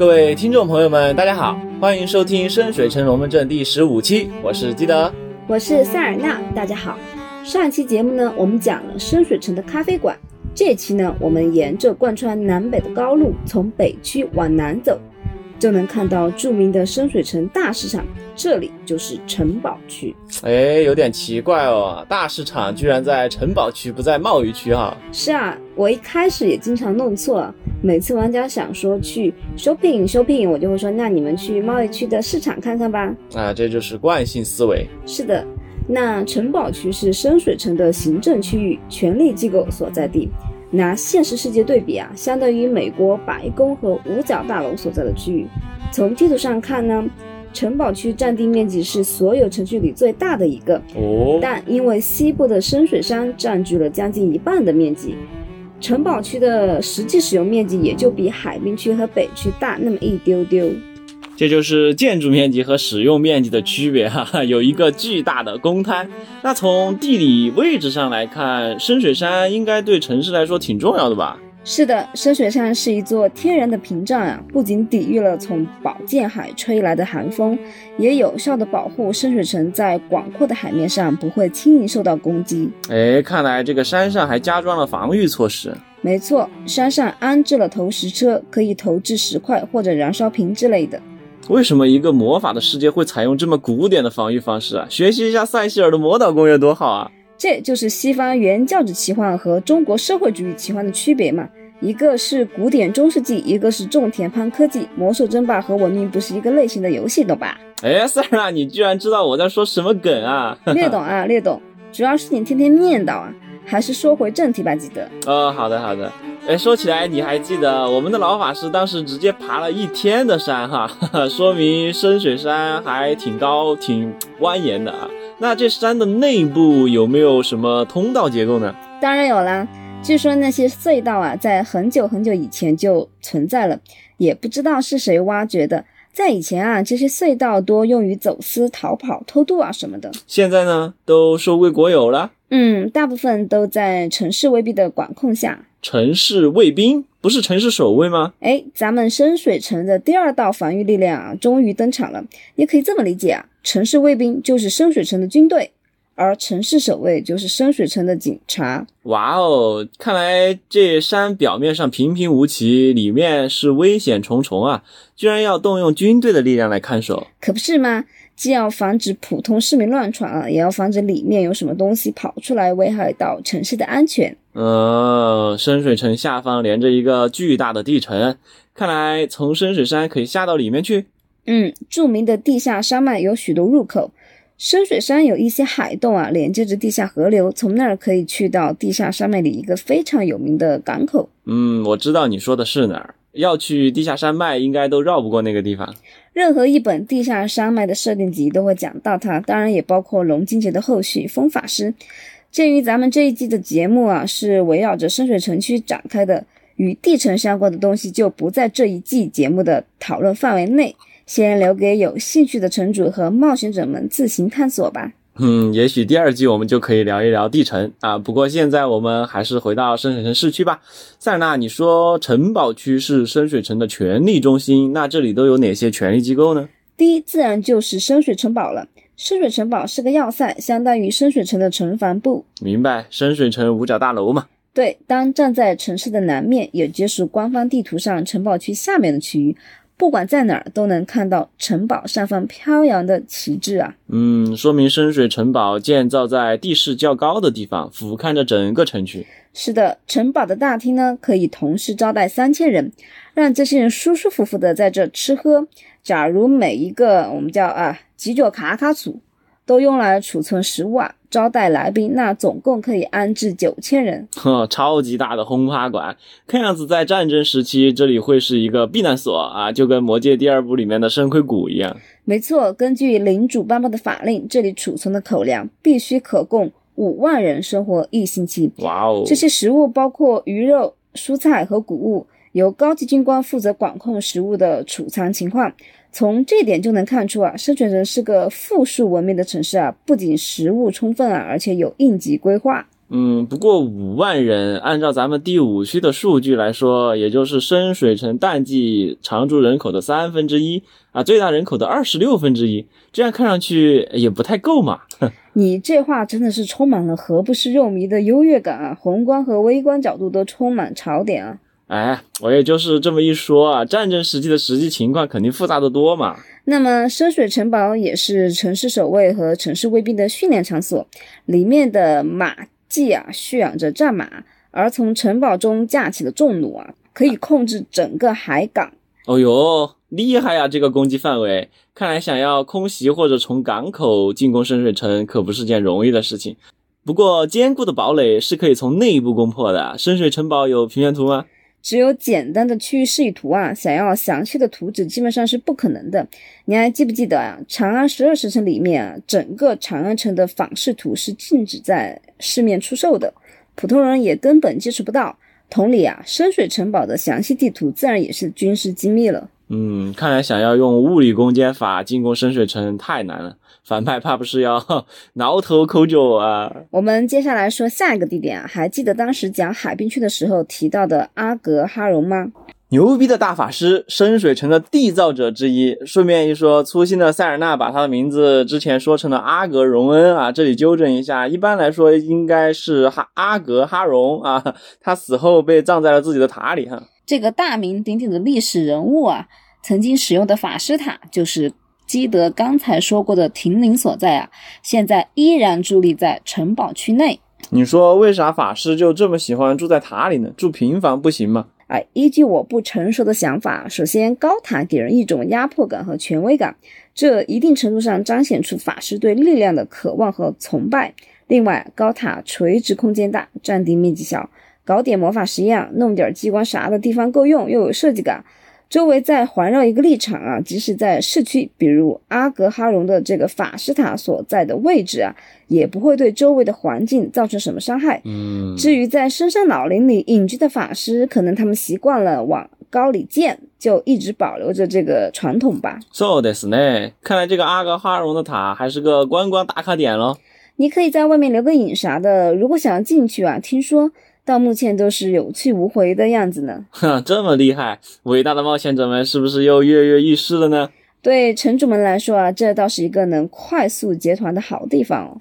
各位听众朋友们，大家好，欢迎收听《深水城龙门阵》第十五期，我是基德，我是塞尔纳，大家好。上一期节目呢，我们讲了深水城的咖啡馆，这期呢，我们沿着贯穿南北的高路，从北区往南走。就能看到著名的深水城大市场，这里就是城堡区。哎，有点奇怪哦，大市场居然在城堡区，不在贸易区哈？是啊，我一开始也经常弄错，每次玩家想说去 shopping shopping，我就会说那你们去贸易区的市场看看吧。啊，这就是惯性思维。是的，那城堡区是深水城的行政区域，权力机构所在地。拿现实世界对比啊，相当于美国白宫和五角大楼所在的区域。从地图上看呢，城堡区占地面积是所有城区里最大的一个。哦。但因为西部的深水山占据了将近一半的面积，城堡区的实际使用面积也就比海滨区和北区大那么一丢丢。这就是建筑面积和使用面积的区别哈，有一个巨大的公摊。那从地理位置上来看，深水山应该对城市来说挺重要的吧？是的，深水山是一座天然的屏障啊，不仅抵御了从宝剑海吹来的寒风，也有效的保护深水城在广阔的海面上不会轻易受到攻击。哎，看来这个山上还加装了防御措施。没错，山上安置了投石车，可以投掷石块或者燃烧瓶之类的。为什么一个魔法的世界会采用这么古典的防御方式啊？学习一下塞西尔的魔导公园多好啊！这就是西方原教旨奇幻和中国社会主义奇幻的区别嘛。一个是古典中世纪，一个是种田攀科技。魔兽争霸和文明不是一个类型的游戏，懂吧？哎，塞尔，你居然知道我在说什么梗啊？略懂啊，略懂。主要是你天天念叨啊。还是说回正题吧，记得。哦，好的，好的。哎，说起来，你还记得我们的老法师当时直接爬了一天的山哈，说明深水山还挺高、挺蜿蜒的啊。那这山的内部有没有什么通道结构呢？当然有啦。据说那些隧道啊，在很久很久以前就存在了，也不知道是谁挖掘的。在以前啊，这些隧道多用于走私、逃跑、偷渡啊什么的。现在呢，都收归国有了。嗯，大部分都在城市卫兵的管控下。城市卫兵不是城市守卫吗？哎，咱们深水城的第二道防御力量啊，终于登场了。也可以这么理解啊，城市卫兵就是深水城的军队。而城市守卫就是深水城的警察。哇哦，看来这山表面上平平无奇，里面是危险重重啊！居然要动用军队的力量来看守，可不是吗？既要防止普通市民乱闯啊，也要防止里面有什么东西跑出来危害到城市的安全。嗯，深水城下方连着一个巨大的地城，看来从深水山可以下到里面去。嗯，著名的地下山脉有许多入口。深水山有一些海洞啊，连接着地下河流，从那儿可以去到地下山脉里一个非常有名的港口。嗯，我知道你说的是哪儿。要去地下山脉，应该都绕不过那个地方。任何一本地下山脉的设定集都会讲到它，当然也包括龙金节的后续风法师。鉴于咱们这一季的节目啊是围绕着深水城区展开的，与地城相关的东西就不在这一季节目的讨论范围内。先留给有兴趣的城主和冒险者们自行探索吧。嗯，也许第二季我们就可以聊一聊地城啊。不过现在我们还是回到深水城市区吧。塞尔纳，你说城堡区是深水城的权力中心，那这里都有哪些权力机构呢？第一，自然就是深水城堡了。深水城堡是个要塞，相当于深水城的城防部。明白，深水城五角大楼嘛。对，当站在城市的南面，也就是官方地图上城堡区下面的区域。不管在哪儿都能看到城堡上方飘扬的旗帜啊！嗯，说明深水城堡建造在地势较高的地方，俯瞰着整个城区。是的，城堡的大厅呢，可以同时招待三千人，让这些人舒舒服服的在这吃喝。假如每一个我们叫啊几角卡卡组。都用来储存食物啊，招待来宾，那总共可以安置九千人。呵，超级大的轰趴馆，看样子在战争时期这里会是一个避难所啊，就跟《魔戒》第二部里面的深盔谷一样。没错，根据领主颁布的法令，这里储存的口粮必须可供五万人生活一星期。哇哦！这些食物包括鱼肉、蔬菜和谷物，由高级军官负责管控食物的储藏情况。从这点就能看出啊，深水城是个富庶文明的城市啊，不仅食物充分啊，而且有应急规划。嗯，不过五万人，按照咱们第五区的数据来说，也就是深水城淡季常住人口的三分之一啊，最大人口的二十六分之一，这样看上去也不太够嘛。你这话真的是充满了何不食肉糜的优越感啊，宏观和微观角度都充满槽点啊。哎，我也就是这么一说啊，战争时期的实际情况肯定复杂的多嘛。那么深水城堡也是城市守卫和城市卫兵的训练场所，里面的马厩啊蓄养着战马，而从城堡中架起的重弩啊，可以控制整个海港。哦哟，厉害呀！这个攻击范围，看来想要空袭或者从港口进攻深水城可不是件容易的事情。不过坚固的堡垒是可以从内部攻破的。深水城堡有平面图吗？只有简单的区域示意图啊，想要详细的图纸基本上是不可能的。你还记不记得啊？长安十二时辰里面啊，整个长安城的仿视图是禁止在市面出售的，普通人也根本接触不到。同理啊，深水城堡的详细地图自然也是军事机密了。嗯，看来想要用物理攻坚法进攻深水城太难了。反派怕不是要 挠头抠脚啊？我们接下来说下一个地点啊，还记得当时讲海滨区的时候提到的阿格哈荣吗？牛逼的大法师，深水城的缔造者之一。顺便一说，粗心的塞尔纳把他的名字之前说成了阿格荣恩啊，这里纠正一下，一般来说应该是哈阿格哈荣啊。他死后被葬在了自己的塔里哈。这个大名鼎鼎的历史人物啊，曾经使用的法师塔就是。基德刚才说过的亭林所在啊，现在依然伫立在城堡区内。你说为啥法师就这么喜欢住在塔里呢？住平房不行吗？哎，依据我不成熟的想法，首先高塔给人一种压迫感和权威感，这一定程度上彰显出法师对力量的渴望和崇拜。另外，高塔垂直空间大，占地面积小，搞点魔法实验，弄点机关啥的地方够用，又有设计感。周围再环绕一个立场啊，即使在市区，比如阿格哈荣的这个法师塔所在的位置啊，也不会对周围的环境造成什么伤害。嗯，至于在深山老林里隐居的法师，可能他们习惯了往高里建，就一直保留着这个传统吧。So this 呢？看来这个阿格哈荣的塔还是个观光打卡点喽。你可以在外面留个影啥的。如果想要进去啊，听说。到目前都是有去无回的样子呢。哼，这么厉害，伟大的冒险者们是不是又跃跃欲试了呢？对城主们来说啊，这倒是一个能快速结团的好地方哦。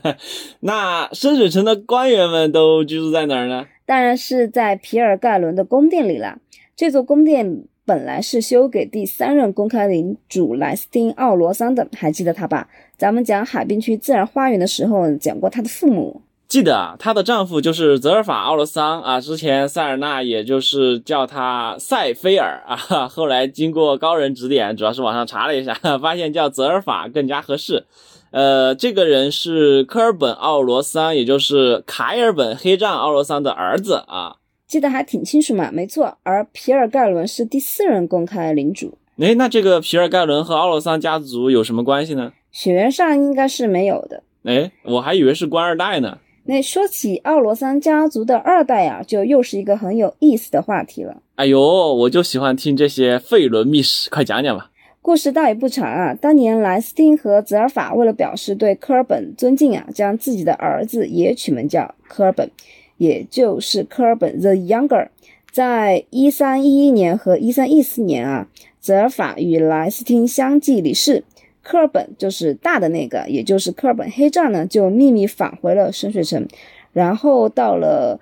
那深水城的官员们都居住在哪儿呢？当然是在皮尔盖伦的宫殿里啦。这座宫殿本来是修给第三任公开领主莱斯汀·奥罗桑的，还记得他吧？咱们讲海滨区自然花园的时候讲过他的父母。记得啊，她的丈夫就是泽尔法·奥罗桑啊。之前塞尔纳也就是叫他塞菲尔啊，后来经过高人指点，主要是网上查了一下，发现叫泽尔法更加合适。呃，这个人是科尔本·奥罗桑，也就是凯尔本黑杖奥罗桑的儿子啊。记得还挺清楚嘛，没错。而皮尔盖伦是第四任公开领主。哎，那这个皮尔盖伦和奥罗桑家族有什么关系呢？血缘上应该是没有的。哎，我还以为是官二代呢。那说起奥罗桑家族的二代啊，就又是一个很有意思的话题了。哎呦，我就喜欢听这些费伦秘史，快讲讲吧。故事倒也不长啊。当年莱斯汀和泽尔法为了表示对科尔本尊敬啊，将自己的儿子也取名叫科尔本，也就是科尔本 the younger。在一三一一年和一三一四年啊，泽尔法与莱斯汀相继离世。科尔本就是大的那个，也就是科尔本黑杖呢，就秘密返回了深水城。然后到了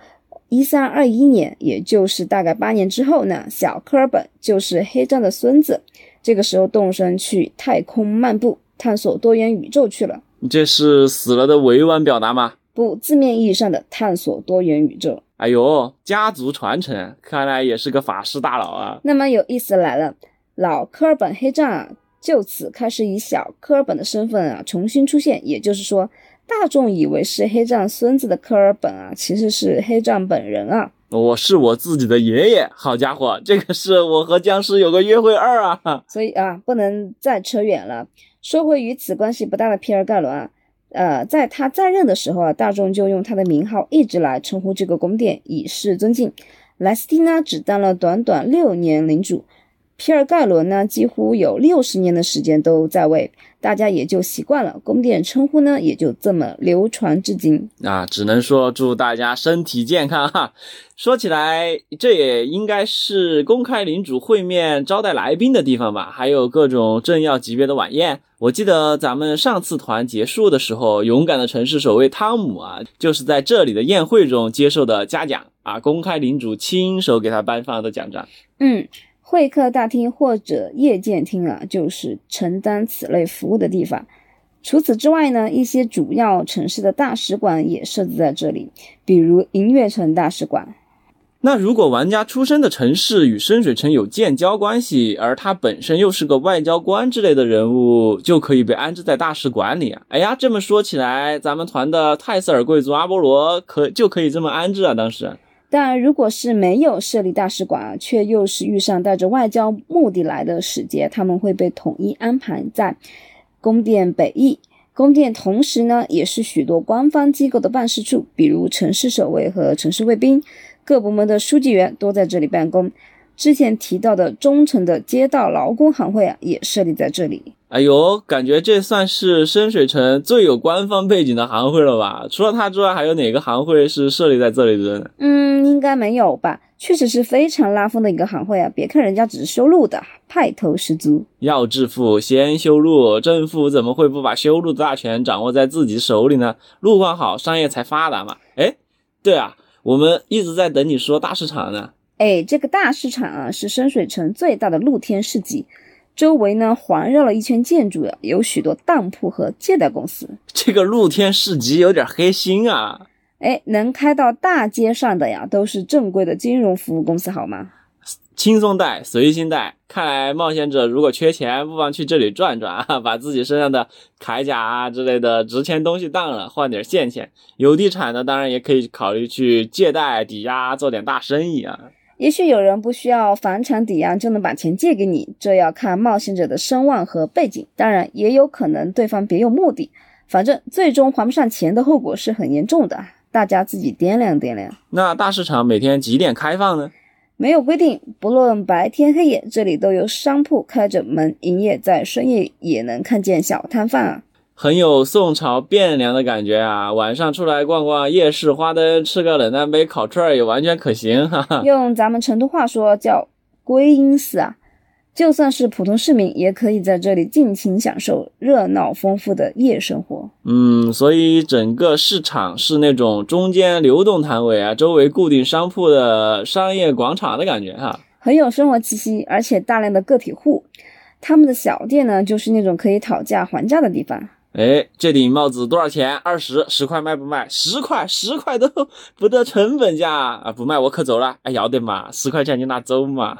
一三二一年，也就是大概八年之后呢，小科尔本就是黑杖的孙子，这个时候动身去太空漫步，探索多元宇宙去了。你这是死了的委婉表达吗？不，字面意义上的探索多元宇宙。哎呦，家族传承，看来也是个法师大佬啊。那么有意思来了，老科尔本黑杖啊。就此开始以小科尔本的身份啊重新出现，也就是说，大众以为是黑杖孙子的科尔本啊，其实是黑杖本人啊。我是我自己的爷爷，好家伙，这个是我和僵尸有个约会二啊。所以啊，不能再扯远了。说回与此关系不大的皮尔盖伦啊，呃，在他在任的时候啊，大众就用他的名号一直来称呼这个宫殿，以示尊敬。莱斯汀呢，只当了短短六年领主。皮尔盖伦呢，几乎有六十年的时间都在位，大家也就习惯了，宫殿称呼呢也就这么流传至今。啊，只能说祝大家身体健康哈。说起来，这也应该是公开领主会面招待来宾的地方吧？还有各种政要级别的晚宴。我记得咱们上次团结束的时候，勇敢的城市守卫汤姆啊，就是在这里的宴会中接受的嘉奖啊，公开领主亲手给他颁发的奖章。嗯。会客大厅或者夜见厅啊，就是承担此类服务的地方。除此之外呢，一些主要城市的大使馆也设置在这里，比如银月城大使馆。那如果玩家出生的城市与深水城有建交关系，而他本身又是个外交官之类的人物，就可以被安置在大使馆里啊。哎呀，这么说起来，咱们团的泰瑟尔贵族阿波罗可就可以这么安置啊？当时。但如果是没有设立大使馆，却又是遇上带着外交目的来的使节，他们会被统一安排在宫殿北翼。宫殿同时呢，也是许多官方机构的办事处，比如城市守卫和城市卫兵，各部门的书记员都在这里办公。之前提到的忠诚的街道劳工行会啊，也设立在这里。哎呦，感觉这算是深水城最有官方背景的行会了吧？除了它之外，还有哪个行会是设立在这里的呢？嗯，应该没有吧？确实是非常拉风的一个行会啊！别看人家只是修路的，派头十足。要致富，先修路。政府怎么会不把修路的大权掌握在自己手里呢？路况好，商业才发达嘛。哎，对啊，我们一直在等你说大市场呢。哎，这个大市场啊，是深水城最大的露天市集。周围呢环绕了一圈建筑呀，有许多当铺和借贷公司。这个露天市集有点黑心啊！哎，能开到大街上的呀，都是正规的金融服务公司，好吗？轻松贷，随心贷。看来冒险者如果缺钱，不妨去这里转转啊，把自己身上的铠甲啊之类的值钱东西当了，换点现钱。有地产的，当然也可以考虑去借贷抵押，做点大生意啊。也许有人不需要房产抵押就能把钱借给你，这要看冒险者的声望和背景。当然，也有可能对方别有目的。反正最终还不上钱的后果是很严重的，大家自己掂量掂量。那大市场每天几点开放呢？没有规定，不论白天黑夜，这里都有商铺开着门营业，在深夜也能看见小摊贩啊。很有宋朝汴梁的感觉啊！晚上出来逛逛夜市，花灯，吃个冷淡杯烤串儿也完全可行。哈哈，用咱们成都话说叫“归因寺”啊！就算是普通市民，也可以在这里尽情享受热闹丰富的夜生活。嗯，所以整个市场是那种中间流动摊位啊，周围固定商铺的商业广场的感觉哈，很有生活气息，而且大量的个体户，他们的小店呢，就是那种可以讨价还价的地方。哎，这顶帽子多少钱？二十，十块卖不卖？十块，十块都不得成本价啊！不卖我可走了。哎，要得嘛，十块钱就拿走嘛。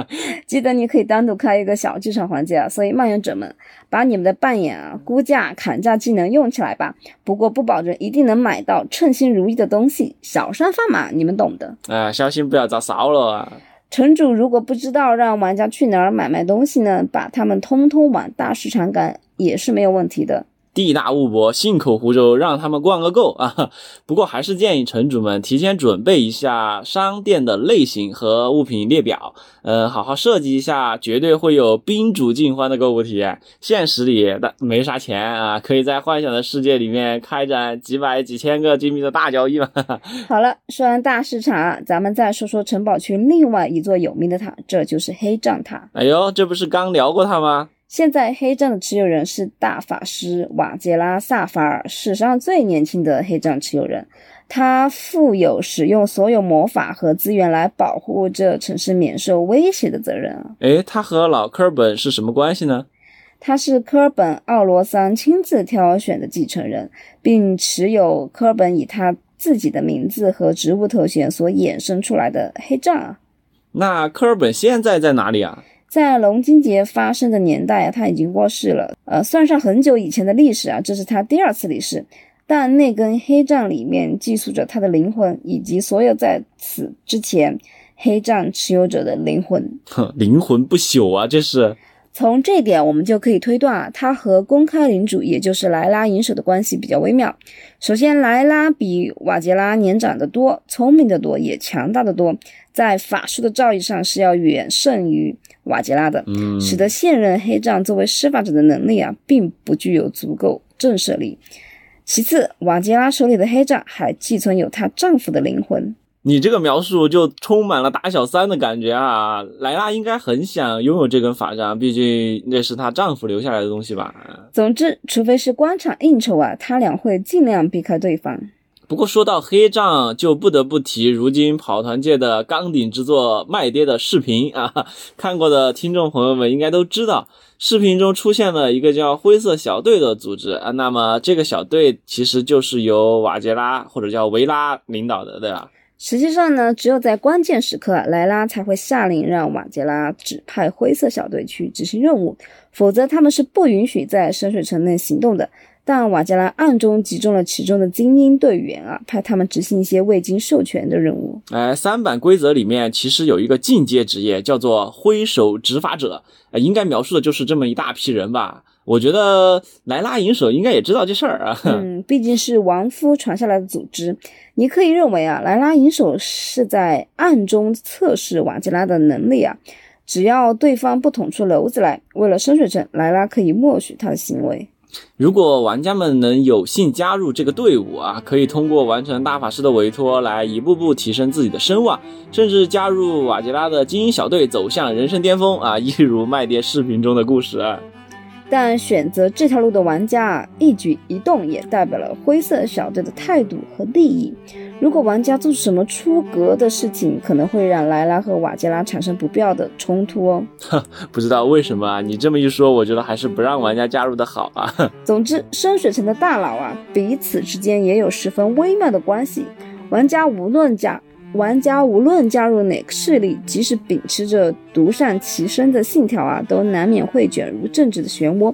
记得你可以单独开一个小剧场环节啊，所以漫演者们把你们的扮演啊、估价、砍价技能用起来吧。不过不保证一定能买到称心如意的东西，小商贩嘛，你们懂的。哎，小心不要遭烧了啊！城主如果不知道让玩家去哪儿买卖东西呢，把他们通通往大市场赶也是没有问题的。地大物博，信口胡诌，让他们逛个够啊！不过还是建议城主们提前准备一下商店的类型和物品列表，嗯，好好设计一下，绝对会有宾主尽欢的购物体验。现实里的没啥钱啊，可以在幻想的世界里面开展几百几千个金币的大交易嘛。好了，说完大市场，咱们再说说城堡区另外一座有名的塔，这就是黑杖塔。哎呦，这不是刚聊过它吗？现在黑杖的持有人是大法师瓦杰拉萨法尔，史上最年轻的黑杖持有人。他负有使用所有魔法和资源来保护这城市免受威胁的责任啊！诶，他和老科尔本是什么关系呢？他是科尔本奥罗桑亲自挑选的继承人，并持有科尔本以他自己的名字和职务头衔所衍生出来的黑杖啊。那科尔本现在在哪里啊？在龙金节发生的年代啊，他已经过世了。呃，算上很久以前的历史啊，这是他第二次离世。但那根黑杖里面寄宿着他的灵魂，以及所有在此之前黑杖持有者的灵魂。哼，灵魂不朽啊，这是。从这点，我们就可以推断啊，他和公开领主，也就是莱拉银手的关系比较微妙。首先，莱拉比瓦杰拉年长得多，聪明得多，也强大的多，在法术的造诣上是要远胜于瓦杰拉的，嗯，使得现任黑杖作为施法者的能力啊，并不具有足够震慑力。其次，瓦杰拉手里的黑杖还寄存有她丈夫的灵魂。你这个描述就充满了打小三的感觉啊！莱拉应该很想拥有这根法杖，毕竟那是她丈夫留下来的东西吧？总之，除非是官场应酬啊，他俩会尽量避开对方。不过说到黑杖，就不得不提如今跑团界的钢鼎之作卖爹的视频啊！看过的听众朋友们应该都知道，视频中出现了一个叫灰色小队的组织啊。那么这个小队其实就是由瓦杰拉或者叫维拉领导的，对吧？实际上呢，只有在关键时刻，莱拉才会下令让瓦杰拉指派灰色小队去执行任务，否则他们是不允许在深水城内行动的。但瓦杰拉暗中集中了其中的精英队员啊，派他们执行一些未经授权的任务。哎，三版规则里面其实有一个进阶职业，叫做挥手执法者，呃，应该描述的就是这么一大批人吧。我觉得莱拉银手应该也知道这事儿啊。嗯，毕竟是亡夫传下来的组织，你可以认为啊，莱拉银手是在暗中测试瓦吉拉的能力啊。只要对方不捅出篓子来，为了深水城，莱拉可以默许他的行为。如果玩家们能有幸加入这个队伍啊，可以通过完成大法师的委托来一步步提升自己的声望，甚至加入瓦吉拉的精英小队，走向人生巅峰啊！一如麦爹视频中的故事啊。但选择这条路的玩家啊，一举一动也代表了灰色小队的态度和利益。如果玩家做出什么出格的事情，可能会让莱拉和瓦杰拉产生不必要的冲突哦。不知道为什么啊？你这么一说，我觉得还是不让玩家加入的好啊。总之，深水城的大佬啊，彼此之间也有十分微妙的关系。玩家无论加玩家无论加入哪个势力，即使秉持着独善其身的信条啊，都难免会卷入政治的漩涡。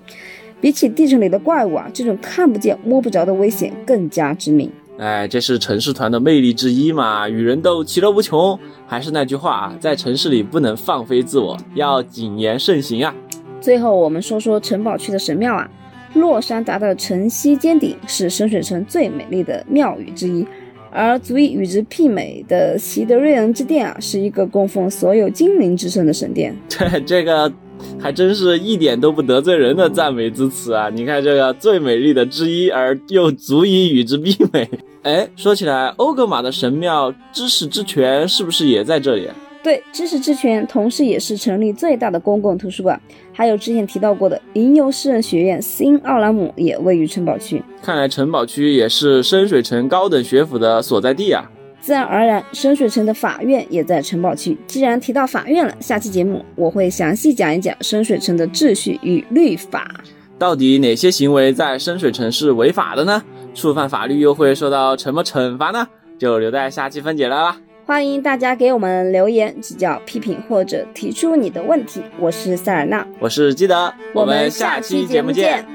比起地城里的怪物啊，这种看不见摸不着的危险更加致命。哎，这是城市团的魅力之一嘛，与人斗其乐无穷。还是那句话啊，在城市里不能放飞自我，要谨言慎行啊。最后，我们说说城堡区的神庙啊，洛山达的城西尖顶是深水城最美丽的庙宇之一。而足以与之媲美的席德瑞恩之殿啊，是一个供奉所有精灵之圣的神殿。这这个还真是一点都不得罪人的赞美之词啊！你看这个最美丽的之一，而又足以与之媲美。哎，说起来，欧格玛的神庙知识之泉是不是也在这里？对，知识之泉同时也是城里最大的公共图书馆，还有之前提到过的吟游诗人学院新奥兰姆也位于城堡区。看来城堡区也是深水城高等学府的所在地啊。自然而然，深水城的法院也在城堡区。既然提到法院了，下期节目我会详细讲一讲深水城的秩序与律法。到底哪些行为在深水城是违法的呢？触犯法律又会受到什么惩罚呢？就留在下期分解了啦。欢迎大家给我们留言、指教、批评或者提出你的问题。我是塞尔纳，我是基德，我们下期节目见。